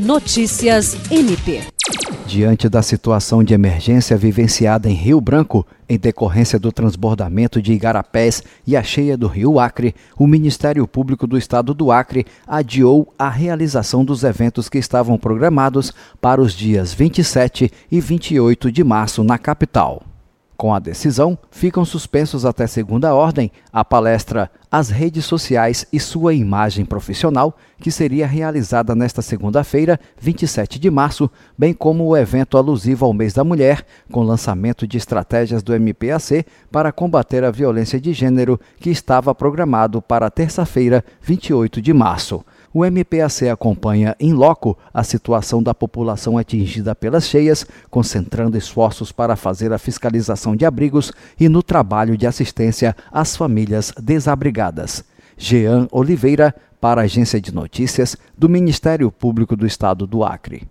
Notícias MP. Diante da situação de emergência vivenciada em Rio Branco, em decorrência do transbordamento de Igarapés e a cheia do Rio Acre, o Ministério Público do Estado do Acre adiou a realização dos eventos que estavam programados para os dias 27 e 28 de março na capital. Com a decisão, ficam suspensos até segunda ordem a palestra As Redes Sociais e Sua Imagem Profissional, que seria realizada nesta segunda-feira, 27 de março, bem como o evento alusivo ao mês da mulher, com lançamento de estratégias do MPAC para combater a violência de gênero, que estava programado para terça-feira, 28 de março. O MPAC acompanha em loco a situação da população atingida pelas cheias, concentrando esforços para fazer a fiscalização de abrigos e no trabalho de assistência às famílias desabrigadas. Jean Oliveira, para a Agência de Notícias do Ministério Público do Estado do Acre.